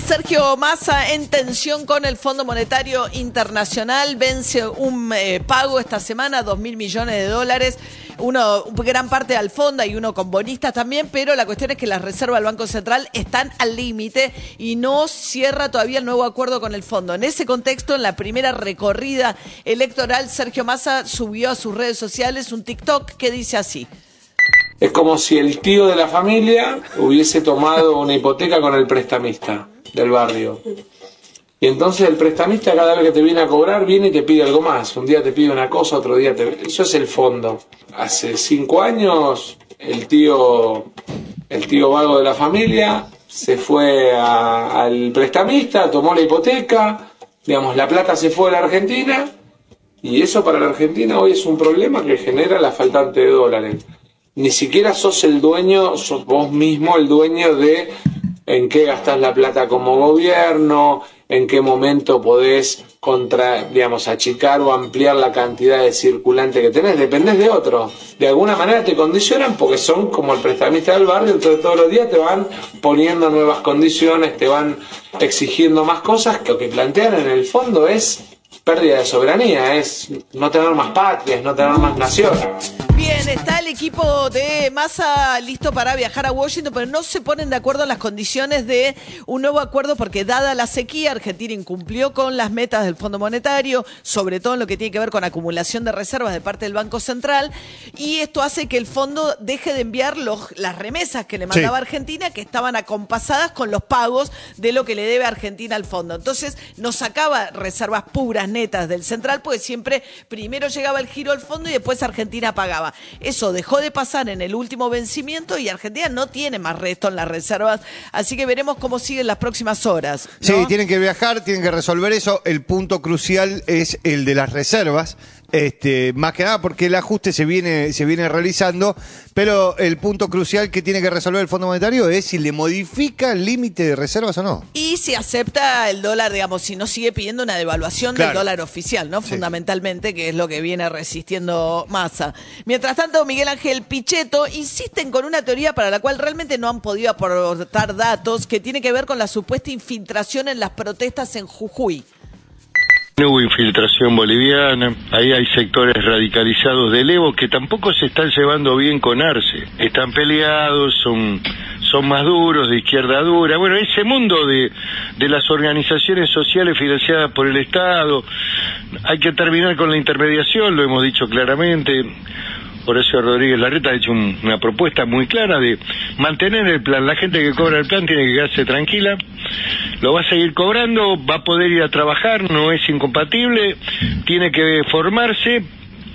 Sergio Massa en tensión con el Fondo Monetario Internacional vence un eh, pago esta semana, dos mil millones de dólares, uno gran parte al fondo y uno con bonistas también, pero la cuestión es que las reservas del Banco Central están al límite y no cierra todavía el nuevo acuerdo con el fondo. En ese contexto, en la primera recorrida electoral, Sergio Massa subió a sus redes sociales un TikTok que dice así. Es como si el tío de la familia hubiese tomado una hipoteca con el prestamista del barrio. Y entonces el prestamista cada vez que te viene a cobrar viene y te pide algo más. Un día te pide una cosa, otro día te... Eso es el fondo. Hace cinco años el tío, el tío vago de la familia se fue al prestamista, tomó la hipoteca, digamos, la plata se fue a la Argentina y eso para la Argentina hoy es un problema que genera la faltante de dólares ni siquiera sos el dueño, sos vos mismo el dueño de en qué gastas la plata como gobierno, en qué momento podés contra, digamos, achicar o ampliar la cantidad de circulante que tenés, dependés de otro. De alguna manera te condicionan porque son como el prestamista del barrio, entonces todos los días te van poniendo nuevas condiciones, te van exigiendo más cosas, que lo que plantean en el fondo es pérdida de soberanía, es no tener más patrias, no tener más naciones. Bien, está el equipo de Massa listo para viajar a Washington, pero no se ponen de acuerdo en las condiciones de un nuevo acuerdo porque dada la sequía, Argentina incumplió con las metas del Fondo Monetario, sobre todo en lo que tiene que ver con acumulación de reservas de parte del Banco Central, y esto hace que el fondo deje de enviar los, las remesas que le mandaba Argentina, que estaban acompasadas con los pagos de lo que le debe Argentina al fondo. Entonces, nos sacaba reservas puras, netas del central, porque siempre primero llegaba el giro al fondo y después Argentina pagaba. Eso dejó de pasar en el último vencimiento y Argentina no tiene más resto en las reservas, así que veremos cómo siguen las próximas horas. Sí, tienen que viajar, tienen que resolver eso. El punto crucial es el de las reservas. Este, más que nada porque el ajuste se viene, se viene realizando, pero el punto crucial que tiene que resolver el Fondo Monetario es si le modifica el límite de reservas o no. Y si acepta el dólar, digamos, si no sigue pidiendo una devaluación del dólar oficial, ¿no? Fundamentalmente, que es lo que viene resistiendo Massa. Mientras tanto, Miguel Ángel Pichetto insisten con una teoría para la cual realmente no han podido aportar datos, que tiene que ver con la supuesta infiltración en las protestas en Jujuy. No hubo infiltración boliviana, ahí hay sectores radicalizados del Evo que tampoco se están llevando bien con Arce. Están peleados, son, son más duros, de izquierda dura. Bueno, ese mundo de, de las organizaciones sociales financiadas por el Estado, hay que terminar con la intermediación, lo hemos dicho claramente. Horacio Rodríguez Larreta ha hecho una propuesta muy clara de mantener el plan. La gente que cobra el plan tiene que quedarse tranquila, lo va a seguir cobrando, va a poder ir a trabajar, no es incompatible, tiene que formarse,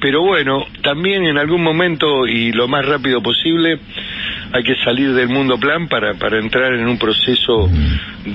pero bueno, también en algún momento y lo más rápido posible hay que salir del mundo plan para, para entrar en un proceso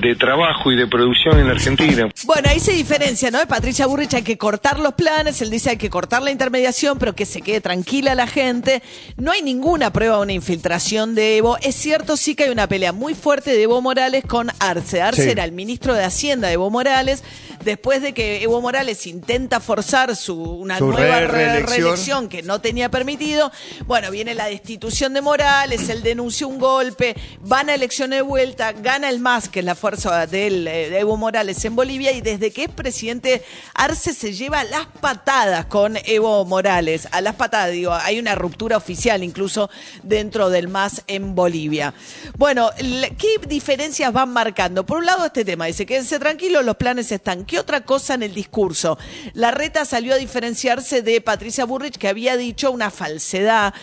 de trabajo y de producción en la Argentina. Bueno, ahí se diferencia, ¿no? Patricia Burrich hay que cortar los planes, él dice hay que cortar la intermediación, pero que se quede tranquila la gente. No hay ninguna prueba de una infiltración de Evo. Es cierto, sí que hay una pelea muy fuerte de Evo Morales con Arce. Arce era el ministro de Hacienda de Evo Morales. Después de que Evo Morales intenta forzar su, una nueva reelección. que no tenía permitido, bueno, viene la destitución de Morales, él denuncia un golpe, van a elecciones de vuelta, gana el MAS, que es la del, eh, de Evo Morales en Bolivia, y desde que es presidente, Arce se lleva las patadas con Evo Morales. A las patadas, digo, hay una ruptura oficial incluso dentro del MAS en Bolivia. Bueno, ¿qué diferencias van marcando? Por un lado, este tema dice, quédense tranquilos, los planes están. ¿Qué otra cosa en el discurso? La reta salió a diferenciarse de Patricia Burrich, que había dicho una falsedad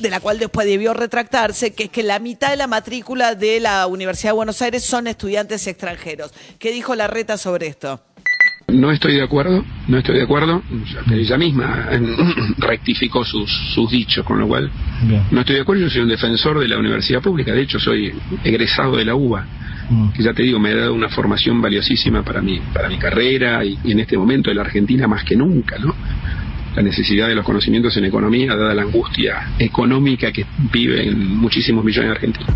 de la cual después debió retractarse, que es que la mitad de la matrícula de la Universidad de Buenos Aires son estudiantes extranjeros. ¿Qué dijo la reta sobre esto? No estoy de acuerdo, no estoy de acuerdo. Ella misma rectificó sus, sus dichos, con lo cual no estoy de acuerdo. Yo soy un defensor de la universidad pública, de hecho soy egresado de la UBA que ya te digo, me ha dado una formación valiosísima para mi, para mi carrera y, y en este momento de la Argentina más que nunca, ¿no? La necesidad de los conocimientos en economía, dada la angustia económica que viven muchísimos millones de argentinos.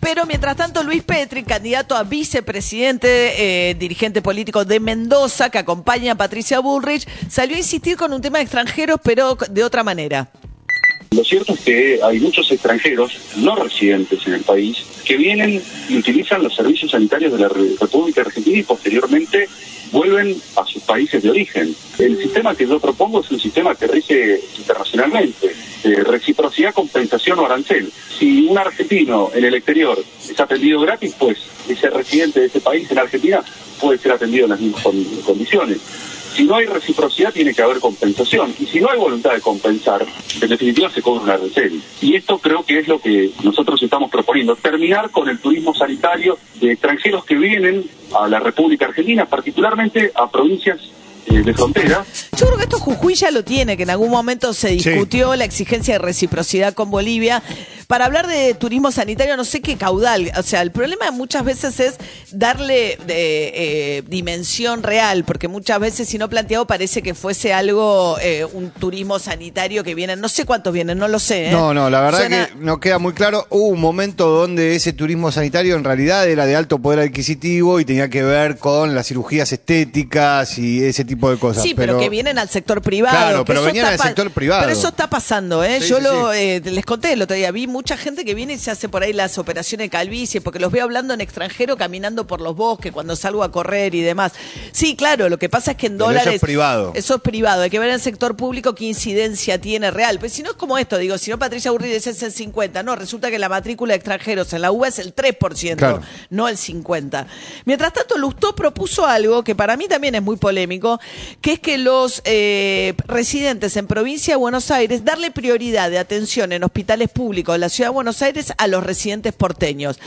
Pero mientras tanto, Luis Petri, candidato a vicepresidente, eh, dirigente político de Mendoza, que acompaña a Patricia Bullrich, salió a insistir con un tema de extranjeros, pero de otra manera. Lo cierto es que hay muchos extranjeros no residentes en el país que vienen y utilizan los servicios sanitarios de la Re- República Argentina y posteriormente vuelven a sus países de origen. El sistema que yo propongo es un sistema que rige internacionalmente, de reciprocidad, compensación o arancel. Si un argentino en el exterior es atendido gratis, pues ese residente de ese país en Argentina puede ser atendido en las mismas con- condiciones. Si no hay reciprocidad, tiene que haber compensación. Y si no hay voluntad de compensar, en definitiva se cobra un arancel. Y esto creo que es lo que nosotros estamos proponiendo. Terminar con el turismo sanitario de extranjeros que vienen a la República Argentina, particularmente a provincias eh, de frontera, Yo creo que esto Jujuy ya lo tiene, que en algún momento se discutió la exigencia de reciprocidad con Bolivia. Para hablar de turismo sanitario, no sé qué caudal. O sea, el problema muchas veces es darle de, eh, dimensión real, porque muchas veces, si no planteado, parece que fuese algo, eh, un turismo sanitario que vienen. No sé cuántos vienen, no lo sé. ¿eh? No, no, la verdad Suena- que no queda muy claro. Hubo un momento donde ese turismo sanitario en realidad era de alto poder adquisitivo y tenía que ver con las cirugías estéticas y ese tipo de cosas. Sí, pero, que vienen al sector privado. Claro, pero venían al sector privado. Pero eso está pasando, ¿eh? Sí, Yo sí, lo eh, les conté el otro día, vi mucha gente que viene y se hace por ahí las operaciones de calvicie, porque los veo hablando en extranjero, caminando por los bosques, cuando salgo a correr y demás. Sí, claro, lo que pasa es que en Pero eso dólares... es privado. Eso es privado, hay que ver en el sector público qué incidencia tiene real. Pues si no es como esto, digo, si no Patricia Burri es el 50, no, resulta que la matrícula de extranjeros en la UBA es el 3%, Claro. no el 50. Mientras tanto, Lustó propuso algo que para mí también es muy polémico, que es que los eh, residentes en provincia de Buenos Aires, darle prioridad de atención en hospitales públicos de la ciudad de Buenos Aires a los residentes porteños.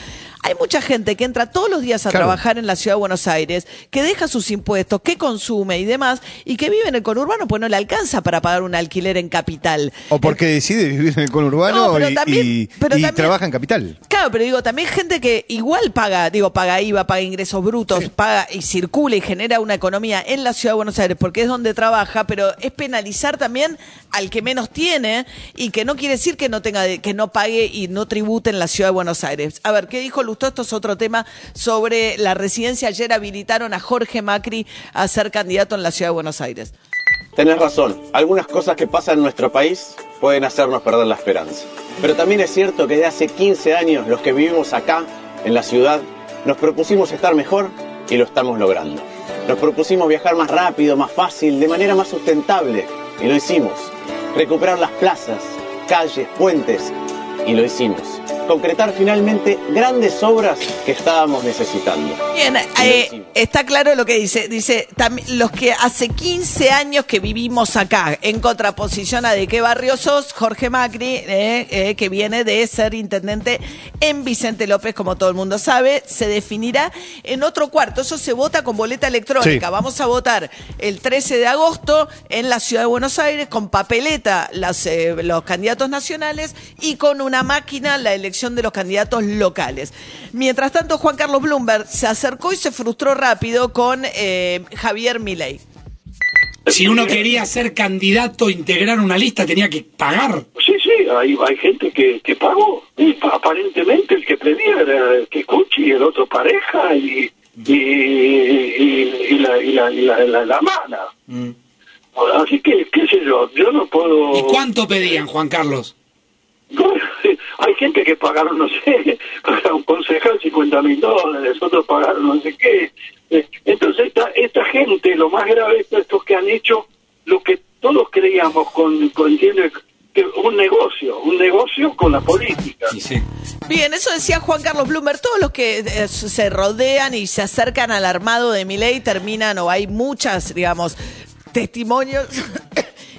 Hay mucha gente que entra todos los días a Claro. trabajar en la ciudad de Buenos Aires, que deja sus impuestos, que consume y demás, y que vive en el conurbano, pues no le alcanza para pagar un alquiler en capital. O porque decide vivir en el conurbano No, pero y, también- y- pero y también- trabaja en capital. Claro, pero digo, también gente que igual paga, digo, paga IVA, paga ingresos brutos, paga y circula y genera una economía en la ciudad de Buenos Aires porque es donde trabaja, pero es penalizar también al que menos tiene y que no quiere decir que no tenga, que no pague y no tribute en la ciudad de Buenos Aires. A ver, ¿qué dijo Lustó? Esto es otro tema sobre la residencia. Ayer habilitaron a Jorge Macri a ser candidato en la ciudad de Buenos Aires. Tenés razón, algunas cosas que pasan en nuestro país pueden hacernos perder la esperanza. Pero también es cierto que desde hace 15 años los que vivimos acá, en la ciudad, nos propusimos estar mejor y lo estamos logrando. Nos propusimos viajar más rápido, más fácil, de manera más sustentable y lo hicimos. Recuperar las plazas, calles, puentes y lo hicimos. Concretar finalmente grandes obras que estábamos necesitando. Bien, eh, está claro lo que dice. Dice, los que hace 15 años que vivimos acá, en contraposición a de qué barrio sos, Jorge Macri, eh, eh, que viene de ser intendente en Vicente López, como todo el mundo sabe, se definirá en otro cuarto. Eso se vota con boleta electrónica. Sí. Vamos a votar el 13 de agosto en la ciudad de Buenos Aires con papeleta las, eh, los candidatos nacionales y con una máquina la elección de los candidatos locales. Mientras tanto, Juan Carlos Bloomberg se acercó y se frustró rápido con eh, Javier Milei. Si uno quería ser candidato, integrar una lista, tenía que pagar. Sí, sí, hay, hay gente que, que pagó. Y pa- aparentemente el que pedía era el que Cuchi y el otro pareja y, y, y, y la, y, la, y la, la, la mana. Así que, qué sé yo, yo no puedo... ¿Y cuánto pedían, Juan Carlos? Hay gente que pagaron, no sé, para un concejal 50 mil dólares, otros pagaron no sé qué. Eh, Entonces, esta, esta gente, lo más grave es estos que han hecho lo que todos creíamos con, con entiende, que un negocio, un negocio con la política. Bien, eso decía Juan Carlos Bloomberg. Todos los que eh, se rodean y se acercan al armado de Milei terminan, o hay muchas, digamos, testimonios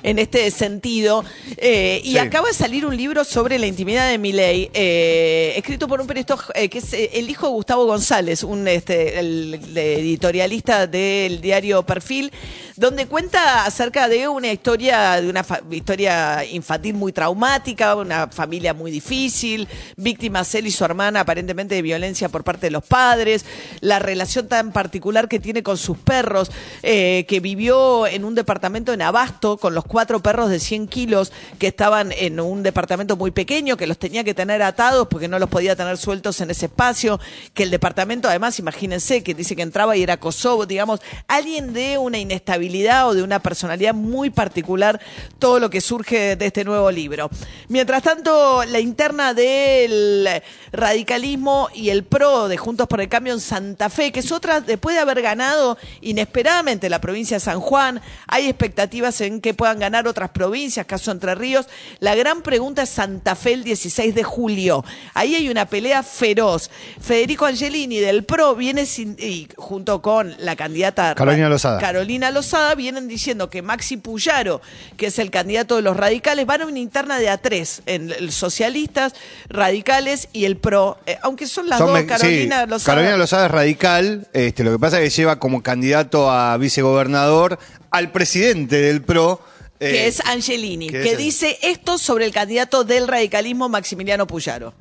en este sentido. Eh, y Sí. acaba de salir un libro sobre la intimidad de Milei, eh, escrito por un periodista eh, que es el hijo de Gustavo González, un este, el, editorialista del diario Perfil, donde cuenta acerca de una historia, de una historia infantil muy traumática, una familia muy difícil, víctimas él y su hermana aparentemente de violencia por parte de los padres, la relación tan particular que tiene con sus perros, eh, que vivió en un departamento en Abasto con los cuatro perros de 100 kilos que estaban en un departamento muy pequeño, que los tenía que tener atados porque no los podía tener sueltos en ese espacio, que el departamento además, imagínense, que dice que entraba y era Kosovo, digamos, alguien de una inestabilidad o de una personalidad muy particular, todo lo que surge de este nuevo libro. Mientras tanto, la interna del radicalismo y el PRO de Juntos por el Cambio en Santa Fe, que es otra, después de haber ganado inesperadamente la provincia de San Juan, hay expectativas en que puedan ganar otras provincias, caso Entre Ríos. La gran pregunta es Santa Fe el 16 de julio. Ahí hay una pelea feroz. Federico Angelini del PRO viene sin- y junto con la candidata Carolina Lozada. Carolina Lozada vienen diciendo que Maxi Puyaro, que es el candidato de los radicales, van a una interna de A3 en el socialistas, radicales y el PRO. Eh, aunque son las Son dos, Carolina sí, Lozada. Carolina Lozada es radical. Este, lo que pasa es que lleva como candidato a vicegobernador al presidente del PRO. Eh, que es Angelini, que es- dice esto sobre el candidato del radicalismo Maximiliano Puyaro.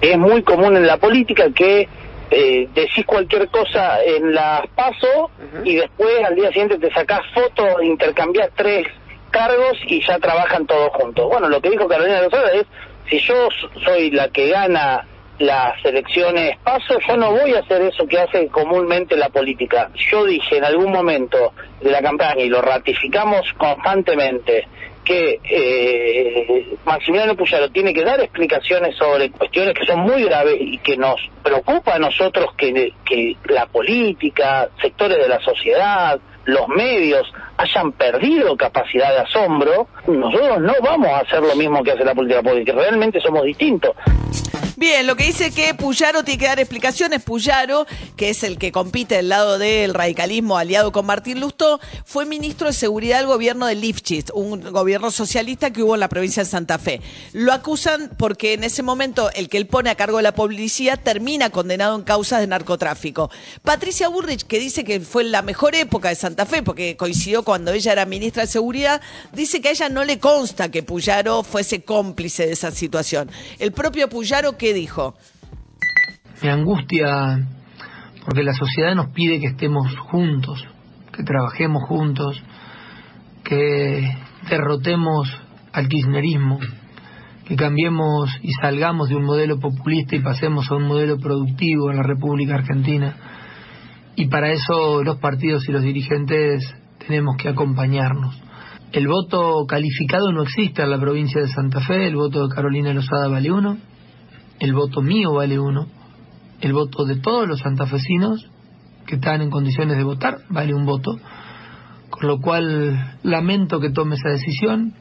Es muy común en la política que eh, decís cualquier cosa en las paso y después al día siguiente te sacás fotos, intercambiás tres cargos y ya trabajan todos juntos. Bueno, lo que dijo Carolina Lozada es, si yo soy la que gana las elecciones paso, yo no voy a hacer eso que hace comúnmente la política. Yo dije en algún momento de la campaña y lo ratificamos constantemente que eh, Maximiliano Puyaro tiene que dar explicaciones sobre cuestiones que son muy graves y que nos preocupa a nosotros que, que la política, sectores de la sociedad, los medios hayan perdido capacidad de asombro, nosotros no vamos a hacer lo mismo que hace la política porque realmente somos distintos. Bien, lo que dice que Puyaro tiene que dar explicaciones. Puyaro, que es el que compite del lado del radicalismo aliado con Martín Lustó, fue ministro de Seguridad del gobierno de Lifchitz, un gobierno socialista que hubo en la provincia de Santa Fe. Lo acusan porque en ese momento el que él pone a cargo de la policía termina condenado en causas de narcotráfico. Patricia Burrich, que dice que fue la mejor época de Santa Fe, porque coincidió cuando ella era ministra de Seguridad, dice que a ella no le consta que Puyaro fuese cómplice de esa situación. El propio Puyaro, ¿qué dijo? Me angustia porque la sociedad nos pide que estemos juntos, que trabajemos juntos, que derrotemos al kirchnerismo, que cambiemos y salgamos de un modelo populista y pasemos a un modelo productivo en la República Argentina. Y para eso los partidos y los dirigentes tenemos que acompañarnos. El voto calificado no existe en la provincia de Santa Fe, el voto de Carolina Lozada vale uno, el voto mío vale uno, el voto de todos los santafesinos que están en condiciones de votar vale un voto, con lo cual lamento que tome esa decisión.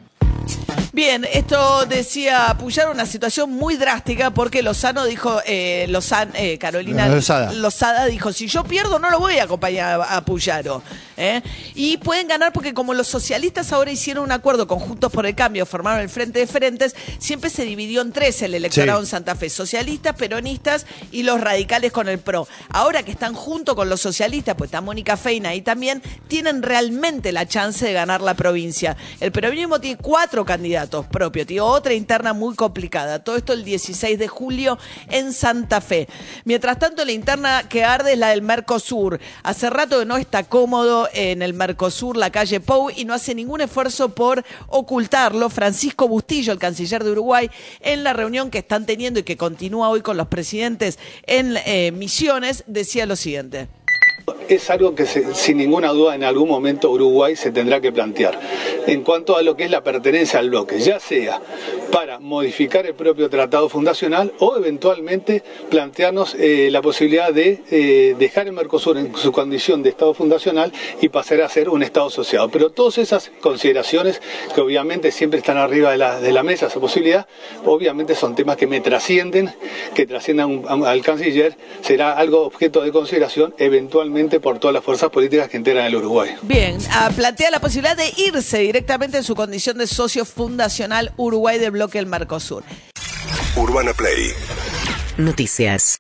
Bien, esto decía Puyaro, una situación muy drástica porque Lozano dijo, eh, Lozan- eh, Carolina Lozada. Lozada dijo, si yo pierdo no lo voy a acompañar a, a Puyaro. ¿eh? Y pueden ganar porque como los socialistas ahora hicieron un acuerdo con Juntos por el Cambio, formaron el Frente de Frentes, siempre se dividió en tres el electorado Sí. en Santa Fe, socialistas, peronistas y los radicales con el PRO. Ahora que están junto con los socialistas, pues está Mónica Feina ahí también, tienen realmente la chance de ganar la provincia. El peronismo tiene cuatro candidatos propios, tiene otra interna muy complicada. Todo esto el 16 de julio en Santa Fe. Mientras tanto, la interna que arde es la del Mercosur. Hace rato que no está cómodo en el Mercosur, la calle Pou, y no hace ningún esfuerzo por ocultarlo. Francisco Bustillo, el canciller de Uruguay, en la reunión que están teniendo y que continúa hoy con los presidentes en eh, Misiones, decía lo siguiente. Es algo que sin ninguna duda en algún momento Uruguay se tendrá que plantear en cuanto a lo que es la pertenencia al bloque, ya sea para modificar el propio tratado fundacional o eventualmente plantearnos eh, la posibilidad de eh, dejar el Mercosur en su condición de Estado fundacional y pasar a ser un Estado asociado. Pero todas esas consideraciones que obviamente siempre están arriba de la, de la mesa, esa posibilidad, obviamente son temas que me trascienden, que trasciendan al canciller, será algo objeto de consideración eventualmente por todas las fuerzas políticas que integran el Uruguay. Bien, ah, plantea la posibilidad de irse directamente en su condición de socio fundacional Uruguay del bloque del Mercosur. Urbana Play Noticias.